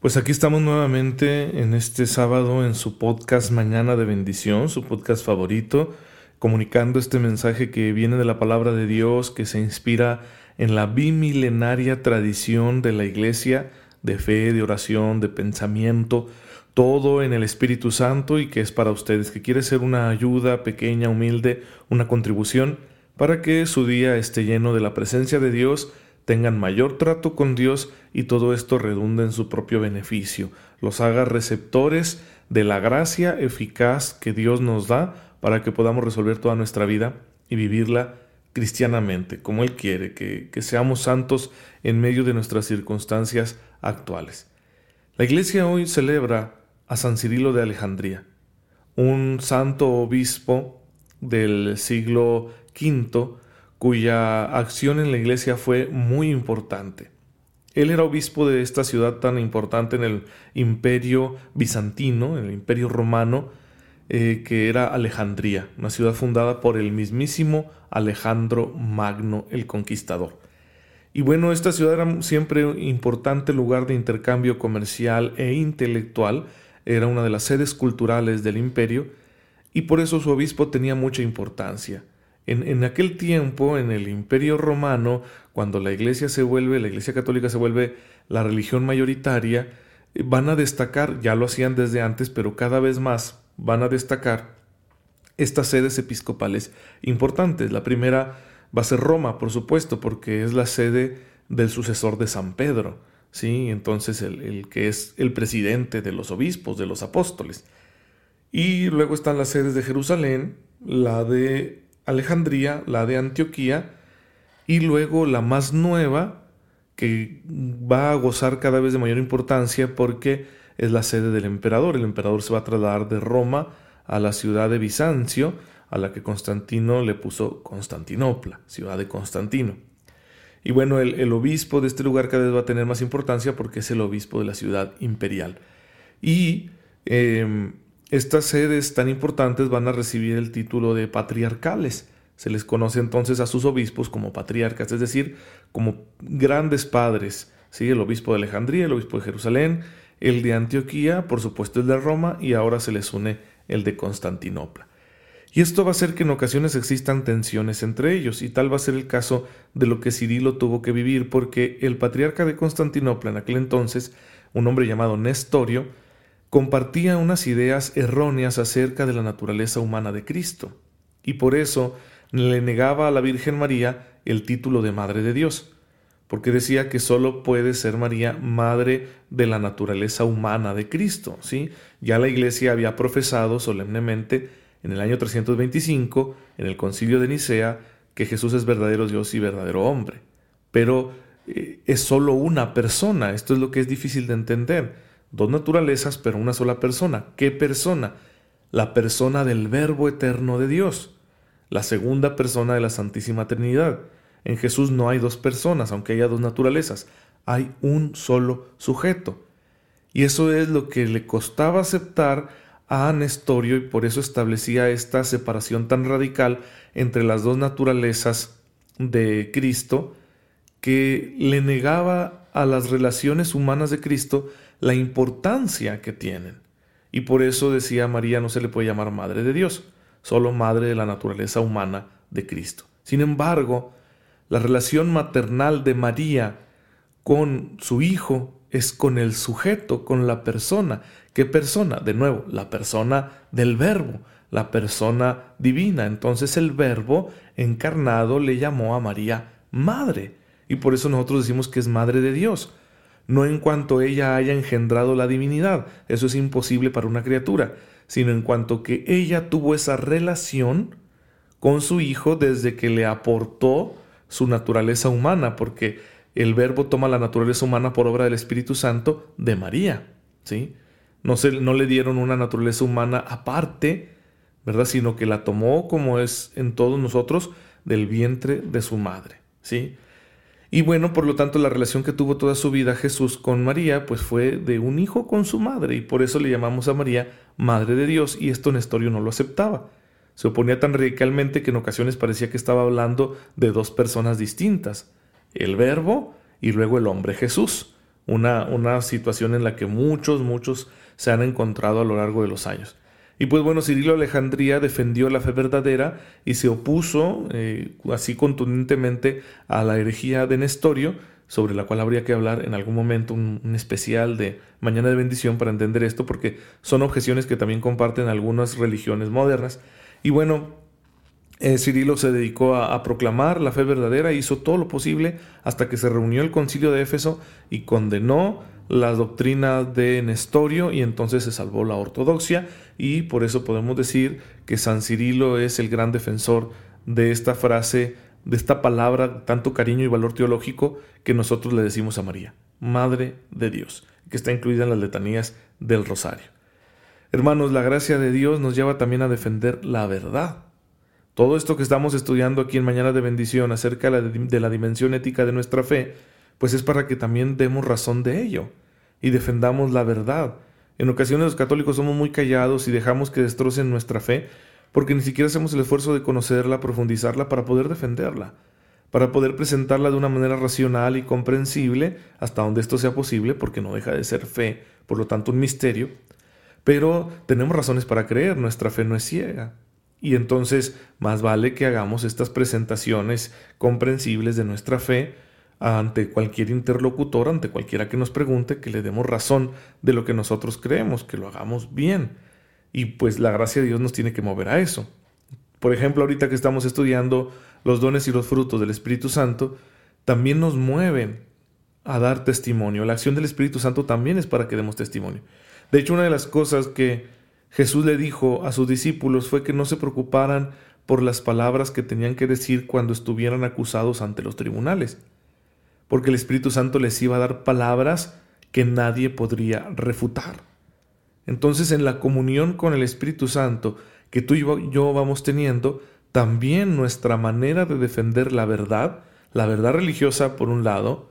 Pues aquí estamos nuevamente en este sábado en su podcast Mañana de Bendición, su podcast favorito, comunicando este mensaje que viene de la palabra de Dios, que se inspira en la bimilenaria tradición de la iglesia, de fe, de oración, de pensamiento, todo en el Espíritu Santo y que es para ustedes, que quiere ser una ayuda pequeña, humilde, una contribución para que su día esté lleno de la presencia de Dios tengan mayor trato con Dios y todo esto redunda en su propio beneficio, los haga receptores de la gracia eficaz que Dios nos da para que podamos resolver toda nuestra vida y vivirla cristianamente, como Él quiere, que, que seamos santos en medio de nuestras circunstancias actuales. La Iglesia hoy celebra a San Cirilo de Alejandría, un santo obispo del siglo V, cuya acción en la iglesia fue muy importante. Él era obispo de esta ciudad tan importante en el imperio bizantino, en el imperio romano, eh, que era Alejandría, una ciudad fundada por el mismísimo Alejandro Magno el Conquistador. Y bueno, esta ciudad era siempre un importante lugar de intercambio comercial e intelectual, era una de las sedes culturales del imperio, y por eso su obispo tenía mucha importancia. En, aquel tiempo, en el Imperio Romano, cuando la Iglesia se vuelve, la Iglesia Católica se vuelve la religión mayoritaria, eh, van a destacar, ya lo hacían desde antes, pero cada vez más van a destacar estas sedes episcopales importantes. La primera va a ser Roma, por supuesto, porque es la sede del sucesor de San Pedro, ¿sí? Entonces el, el que es el presidente de los obispos, de los apóstoles. Y luego están las sedes de Jerusalén, la de Alejandría, la de Antioquía, y luego la más nueva, que va a gozar cada vez de mayor importancia porque es la sede del emperador. El emperador se va a trasladar de Roma a la ciudad de Bizancio, a la que Constantino le puso Constantinopla, ciudad de Constantino. Y bueno, el, obispo de este lugar cada vez va a tener más importancia porque es el obispo de la ciudad imperial. Y em, estas sedes tan importantes van a recibir el título de patriarcales. Se les conoce entonces a sus obispos como patriarcas, es decir, como grandes padres. ¿sí? El obispo de Alejandría, el obispo de Jerusalén, el de Antioquía, por supuesto el de Roma, y ahora se les une el de Constantinopla. Y esto va a hacer que en ocasiones existan tensiones entre ellos, y tal va a ser el caso de lo que Cirilo tuvo que vivir, porque el patriarca de Constantinopla en aquel entonces, un hombre llamado Nestorio, compartía unas ideas erróneas acerca de la naturaleza humana de Cristo, y por eso le negaba a la Virgen María el título de Madre de Dios, porque decía que sólo puede ser María madre de la naturaleza humana de Cristo, ¿sí? Ya la Iglesia había profesado solemnemente en el año 325, en el concilio de Nicea, que Jesús es verdadero Dios y verdadero hombre. Pero eh, es sólo una persona, esto es lo que es difícil de entender Dos naturalezas, pero una sola persona. ¿Qué persona? La persona del Verbo eterno de Dios, la segunda persona de la Santísima Trinidad. En Jesús no hay dos personas, aunque haya dos naturalezas, hay un solo sujeto. Y eso es lo que le costaba aceptar a Nestorio y por eso establecía esta separación tan radical entre las dos naturalezas de Cristo que le negaba a las relaciones humanas de Cristo la importancia que tienen. Y por eso decía María no se le puede llamar Madre de Dios, solo Madre de la naturaleza humana de Cristo. Sin embargo, la relación maternal de María con su Hijo es con el sujeto, con la persona. ¿Qué persona? De nuevo, la persona del Verbo, la persona divina. Entonces el Verbo encarnado le llamó a María Madre. Y por eso nosotros decimos que es Madre de Dios no en cuanto ella haya engendrado la divinidad, eso es imposible para una criatura, sino en cuanto que ella tuvo esa relación con su hijo desde que le aportó su naturaleza humana, porque el verbo toma la naturaleza humana por obra del Espíritu Santo de María, ¿sí? No, se, no le dieron una naturaleza humana aparte, ¿verdad? Sino que la tomó como es en todos nosotros del vientre de su madre, ¿sí? Y bueno, por lo tanto, la relación que tuvo toda su vida Jesús con María, pues fue de un hijo con su madre, y por eso le llamamos a María Madre de Dios, y esto Nestorio no lo aceptaba. Se oponía tan radicalmente que en ocasiones parecía que estaba hablando de dos personas distintas, el Verbo y luego el hombre Jesús, una, una situación en la que muchos, muchos se han encontrado a lo largo de los años. Y pues bueno, Cirilo Alejandría defendió la fe verdadera y se opuso eh, así contundentemente a la herejía de Nestorio, sobre la cual habría que hablar en algún momento un, especial de Mañana de Bendición para entender esto, porque son objeciones que también comparten algunas religiones modernas. Y bueno, eh, Cirilo se dedicó a, proclamar la fe verdadera, hizo todo lo posible hasta que se reunió el concilio de Éfeso y condenó la doctrina de Nestorio y entonces se salvó la ortodoxia y por eso podemos decir que San Cirilo es el gran defensor de esta frase, de esta palabra, tanto cariño y valor teológico que nosotros le decimos a María, Madre de Dios, que está incluida en las letanías del Rosario. Hermanos, la gracia de Dios nos lleva también a defender la verdad. Todo esto que estamos estudiando aquí en Mañana de Bendición acerca de la dimensión ética de nuestra fe, pues es para que también demos razón de ello y defendamos la verdad. En ocasiones los católicos somos muy callados y dejamos que destrocen nuestra fe porque ni siquiera hacemos el esfuerzo de conocerla, profundizarla para poder defenderla, para poder presentarla de una manera racional y comprensible hasta donde esto sea posible, porque no deja de ser fe, por lo tanto un misterio. Pero tenemos razones para creer, nuestra fe no es ciega. Y entonces más vale que hagamos estas presentaciones comprensibles de nuestra fe ante cualquier interlocutor, ante cualquiera que nos pregunte, que le demos razón de lo que nosotros creemos, que lo hagamos bien. Y pues la gracia de Dios nos tiene que mover a eso. Por ejemplo, ahorita que estamos estudiando los dones y los frutos del Espíritu Santo, también nos mueven a dar testimonio. La acción del Espíritu Santo también es para que demos testimonio. De hecho, una de las cosas que Jesús le dijo a sus discípulos fue que no se preocuparan por las palabras que tenían que decir cuando estuvieran acusados ante los tribunales, porque el Espíritu Santo les iba a dar palabras que nadie podría refutar. Entonces en la comunión con el Espíritu Santo que tú y yo vamos teniendo, también nuestra manera de defender la verdad, la verdad religiosa por un lado,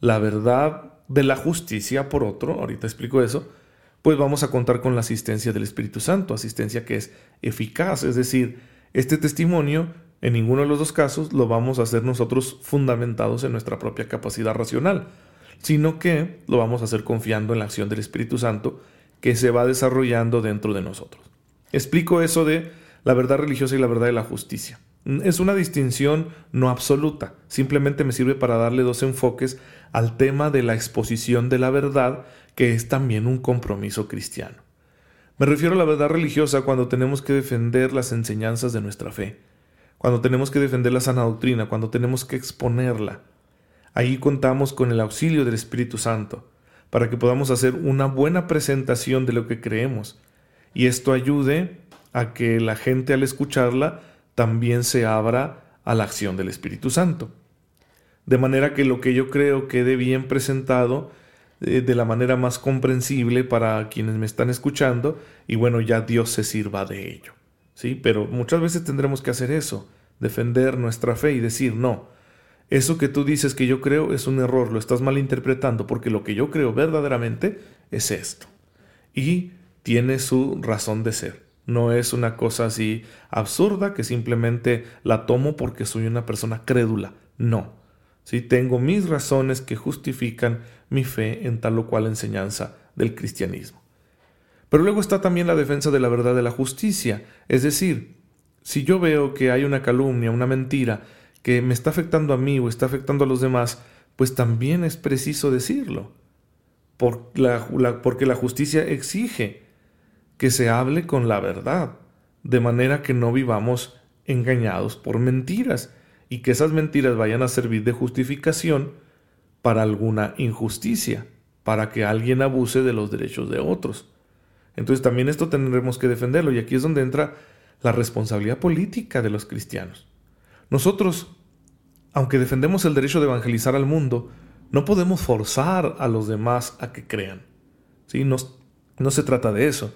la verdad de la justicia por otro, ahorita explico eso, pues vamos a contar con la asistencia del Espíritu Santo, asistencia que es eficaz, es decir, este testimonio en ninguno de los dos casos lo vamos a hacer nosotros fundamentados en nuestra propia capacidad racional, sino que lo vamos a hacer confiando en la acción del Espíritu Santo que se va desarrollando dentro de nosotros. Explico eso de la verdad religiosa y la verdad de la justicia. Es una distinción no absoluta, simplemente me sirve para darle dos enfoques al tema de la exposición de la verdad, que es también un compromiso cristiano. Me refiero a la verdad religiosa cuando tenemos que defender las enseñanzas de nuestra fe, cuando tenemos que defender la sana doctrina, cuando tenemos que exponerla. Ahí contamos con el auxilio del Espíritu Santo, para que podamos hacer una buena presentación de lo que creemos, y esto ayude a que la gente al escucharla también se abra a la acción del Espíritu Santo. De manera que lo que yo creo quede bien presentado eh, de la manera más comprensible para quienes me están escuchando y bueno, ya Dios se sirva de ello. ¿Sí? Pero muchas veces tendremos que hacer eso, defender nuestra fe y decir, no, eso que tú dices que yo creo es un error, lo estás malinterpretando porque lo que yo creo verdaderamente es esto. Y tiene su razón de ser. No es una cosa así absurda que simplemente la tomo porque soy una persona crédula. No. Sí, tengo mis razones que justifican mi fe en tal o cual enseñanza del cristianismo. Pero luego está también la defensa de la verdad de la justicia. Es decir, si yo veo que hay una calumnia, una mentira, que me está afectando a mí o está afectando a los demás, pues también es preciso decirlo. porque la justicia exige que se hable con la verdad, de manera que no vivamos engañados por mentiras y que esas mentiras vayan a servir de justificación para alguna injusticia, para que alguien abuse de los derechos de otros. Entonces también esto tendremos que defenderlo y aquí es donde entra la responsabilidad política de los cristianos. Nosotros, aunque defendemos el derecho de evangelizar al mundo, no podemos forzar a los demás a que crean. ¿Sí? No, no se trata de eso.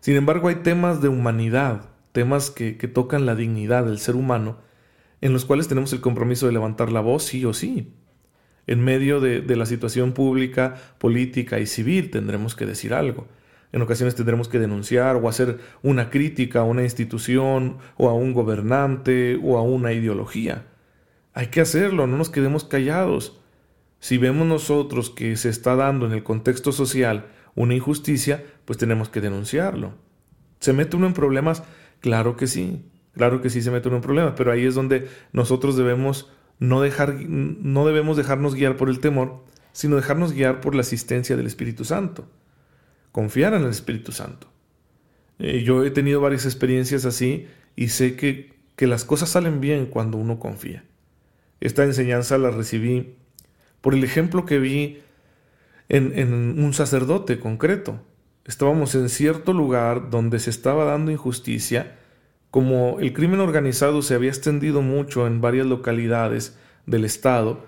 Sin embargo, hay temas de humanidad, temas que, tocan la dignidad del ser humano, en los cuales tenemos el compromiso de levantar la voz sí o sí. En medio de, de la situación pública, política y civil tendremos que decir algo. En ocasiones tendremos que denunciar o hacer una crítica a una institución o a un gobernante o a una ideología. Hay que hacerlo, no nos quedemos callados. Si vemos nosotros que se está dando en el contexto social una injusticia, pues tenemos que denunciarlo. ¿Se mete uno en problemas? Claro que sí, claro que sí se mete uno en problemas, pero ahí es donde nosotros debemos no, dejar, no debemos dejarnos guiar por el temor, sino dejarnos guiar por la asistencia del Espíritu Santo. Confiar en el Espíritu Santo. Eh, yo he tenido varias experiencias así y sé que, que las cosas salen bien cuando uno confía. Esta enseñanza la recibí por el ejemplo que vi en, un sacerdote concreto. Estábamos en cierto lugar donde se estaba dando injusticia, como el crimen organizado se había extendido mucho en varias localidades del estado,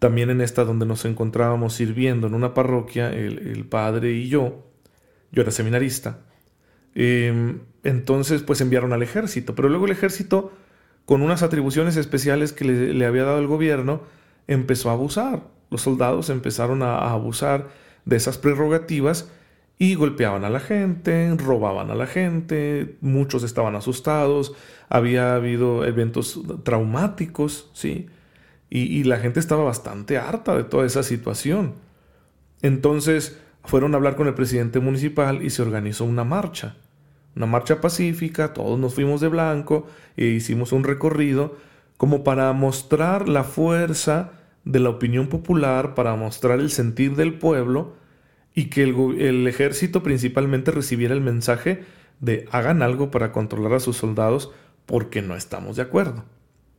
también en esta donde nos encontrábamos sirviendo en una parroquia, el, padre y yo, yo era seminarista, em, entonces pues enviaron al ejército, pero luego el ejército, con unas atribuciones especiales que le había dado el gobierno, empezó a abusar los soldados empezaron a, abusar de esas prerrogativas y golpeaban a la gente, robaban a la gente, muchos estaban asustados, había habido eventos traumáticos, ¿sí? Y, la gente estaba bastante harta de toda esa situación. Entonces fueron a hablar con el presidente municipal y se organizó una marcha, una marcha pacífica, todos nos fuimos de blanco e hicimos un recorrido como para mostrar la fuerza de la opinión popular para mostrar el sentir del pueblo y que el, ejército principalmente recibiera el mensaje de hagan algo para controlar a sus soldados porque no estamos de acuerdo.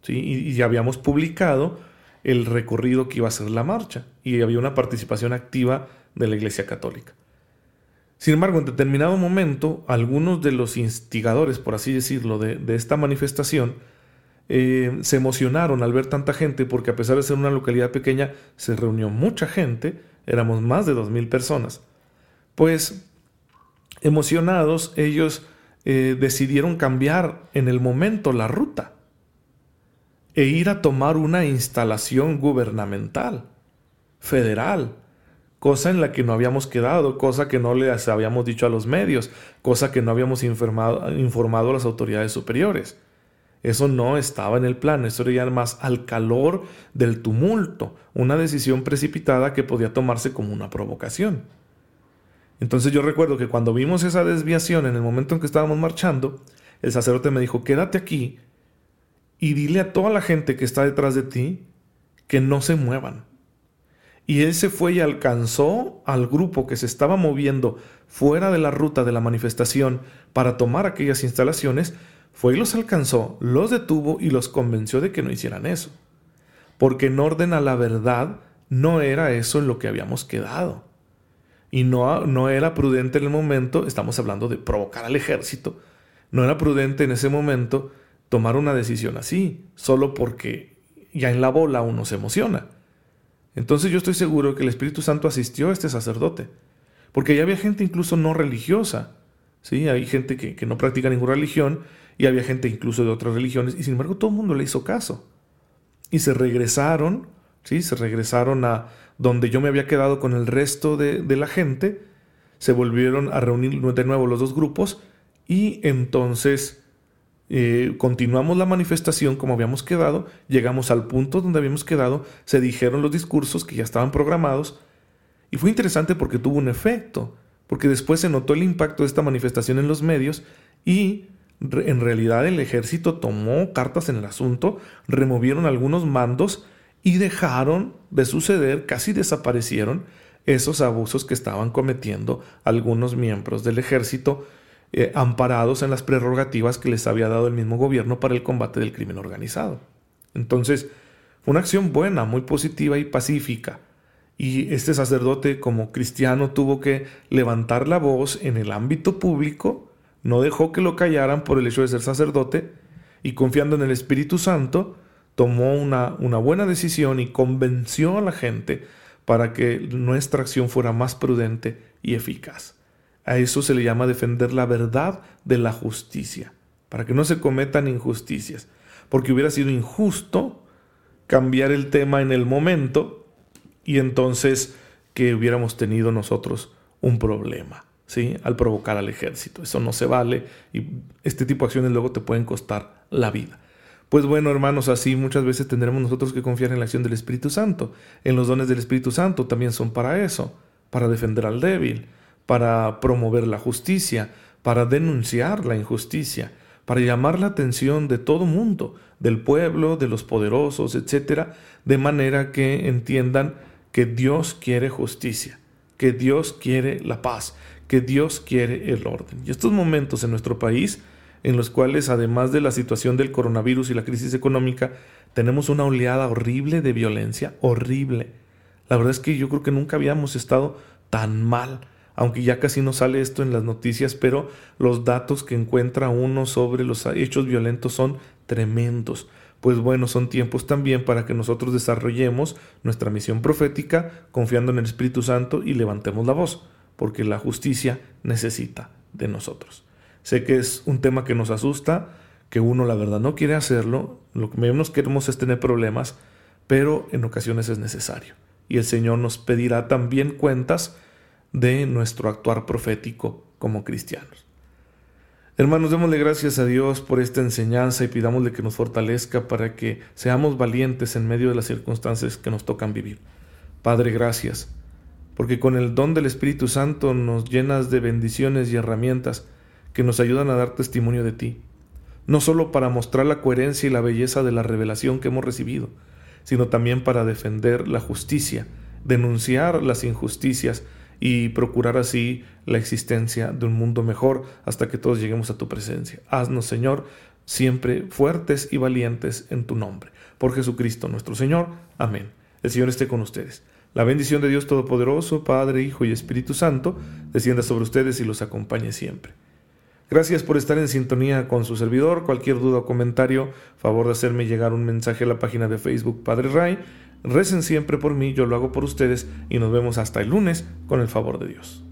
Y, habíamos publicado el recorrido que iba a ser la marcha y había una participación activa de la Iglesia Católica. Sin embargo, en determinado momento, algunos de los instigadores, por así decirlo, de esta manifestación, eh, se emocionaron al ver tanta gente porque a pesar de ser una localidad pequeña, se reunió mucha gente, éramos más de dos mil personas. Pues emocionados, ellos eh, decidieron cambiar en el momento la ruta e ir a tomar una instalación gubernamental, federal, cosa en la que no habíamos quedado, cosa que no les habíamos dicho a los medios, cosa que no habíamos informado, a las autoridades superiores. Eso no estaba en el plan, eso era más al calor del tumulto, una decisión precipitada que podía tomarse como una provocación. Entonces yo recuerdo que cuando vimos esa desviación en el momento en que estábamos marchando, el sacerdote me dijo, quédate aquí y dile a toda la gente que está detrás de ti que no se muevan. Y él se fue y alcanzó al grupo que se estaba moviendo fuera de la ruta de la manifestación para tomar aquellas instalaciones fue y los alcanzó, los detuvo y los convenció de que no hicieran eso. Porque en orden a la verdad no era eso en lo que habíamos quedado. Y no, no era prudente en el momento, estamos hablando de provocar al ejército, no era prudente en ese momento tomar una decisión así, solo porque ya en la bola uno se emociona. Entonces yo estoy seguro que el Espíritu Santo asistió a este sacerdote, porque ya había gente incluso no religiosa, ¿sí? hay gente que, no practica ninguna religión y había gente incluso de otras religiones, y sin embargo todo el mundo le hizo caso. Y se regresaron, ¿sí? Se regresaron a donde yo me había quedado con el resto de, la gente, se volvieron a reunir de nuevo los dos grupos, y entonces eh, continuamos la manifestación como habíamos quedado, llegamos al punto donde habíamos quedado, se dijeron los discursos que ya estaban programados, y fue interesante porque tuvo un efecto, porque después se notó el impacto de esta manifestación en los medios y en realidad el ejército tomó cartas en el asunto, removieron algunos mandos y dejaron de suceder, casi desaparecieron esos abusos que estaban cometiendo algunos miembros del ejército eh, amparados en las prerrogativas que les había dado el mismo gobierno para el combate del crimen organizado. Entonces, una acción buena, muy positiva y pacífica. Y este sacerdote como cristiano tuvo que levantar la voz en el ámbito público no dejó que lo callaran por el hecho de ser sacerdote y confiando en el Espíritu Santo, tomó una, una buena decisión y convenció a la gente para que nuestra acción fuera más prudente y eficaz. A eso se le llama defender la verdad de la justicia, para que no se cometan injusticias, porque hubiera sido injusto cambiar el tema en el momento y entonces que hubiéramos tenido nosotros un problema, ¿sí? Al provocar al ejército. Eso no se vale y este tipo de acciones luego te pueden costar la vida. Pues bueno, hermanos, así muchas veces tendremos nosotros que confiar en la acción del Espíritu Santo. En los dones del Espíritu Santo también son para eso, para defender al débil, para promover la justicia, para denunciar la injusticia, para llamar la atención de todo mundo, del pueblo, de los poderosos, etcétera, de manera que entiendan que Dios quiere justicia, que Dios quiere la paz, que Dios quiere el orden. Y estos momentos en nuestro país en los cuales además de la situación del coronavirus y la crisis económica, tenemos una oleada horrible de violencia, horrible. La verdad es que yo creo que nunca habíamos estado tan mal, aunque ya casi no sale esto en las noticias, pero los datos que encuentra uno sobre los hechos violentos son tremendos. Pues bueno, son tiempos también para que nosotros desarrollemos nuestra misión profética confiando en el Espíritu Santo y levantemos la voz, porque la justicia necesita de nosotros. Sé que es un tema que nos asusta, que uno la verdad no quiere hacerlo, lo que menos queremos es tener problemas, pero en ocasiones es necesario. Y el Señor nos pedirá también cuentas de nuestro actuar profético como cristianos. Hermanos, démosle gracias a Dios por esta enseñanza y pidámosle que nos fortalezca para que seamos valientes en medio de las circunstancias que nos tocan vivir. Padre, gracias, porque con el don del Espíritu Santo nos llenas de bendiciones y herramientas que nos ayudan a dar testimonio de ti, no solo para mostrar la coherencia y la belleza de la revelación que hemos recibido, sino también para defender la justicia, denunciar las injusticias y procurar así la existencia de un mundo mejor hasta que todos lleguemos a tu presencia. Haznos, Señor, siempre fuertes y valientes en tu nombre. Por Jesucristo nuestro Señor. Amén. El Señor esté con ustedes. La bendición de Dios Todopoderoso, Padre, Hijo y Espíritu Santo, descienda sobre ustedes y los acompañe siempre. Gracias por estar en sintonía con su servidor. Cualquier duda o comentario, favor de hacerme llegar un mensaje a la página de Facebook Padre Ray. Recen siempre por mí, yo lo hago por ustedes y nos vemos hasta el lunes con el favor de Dios.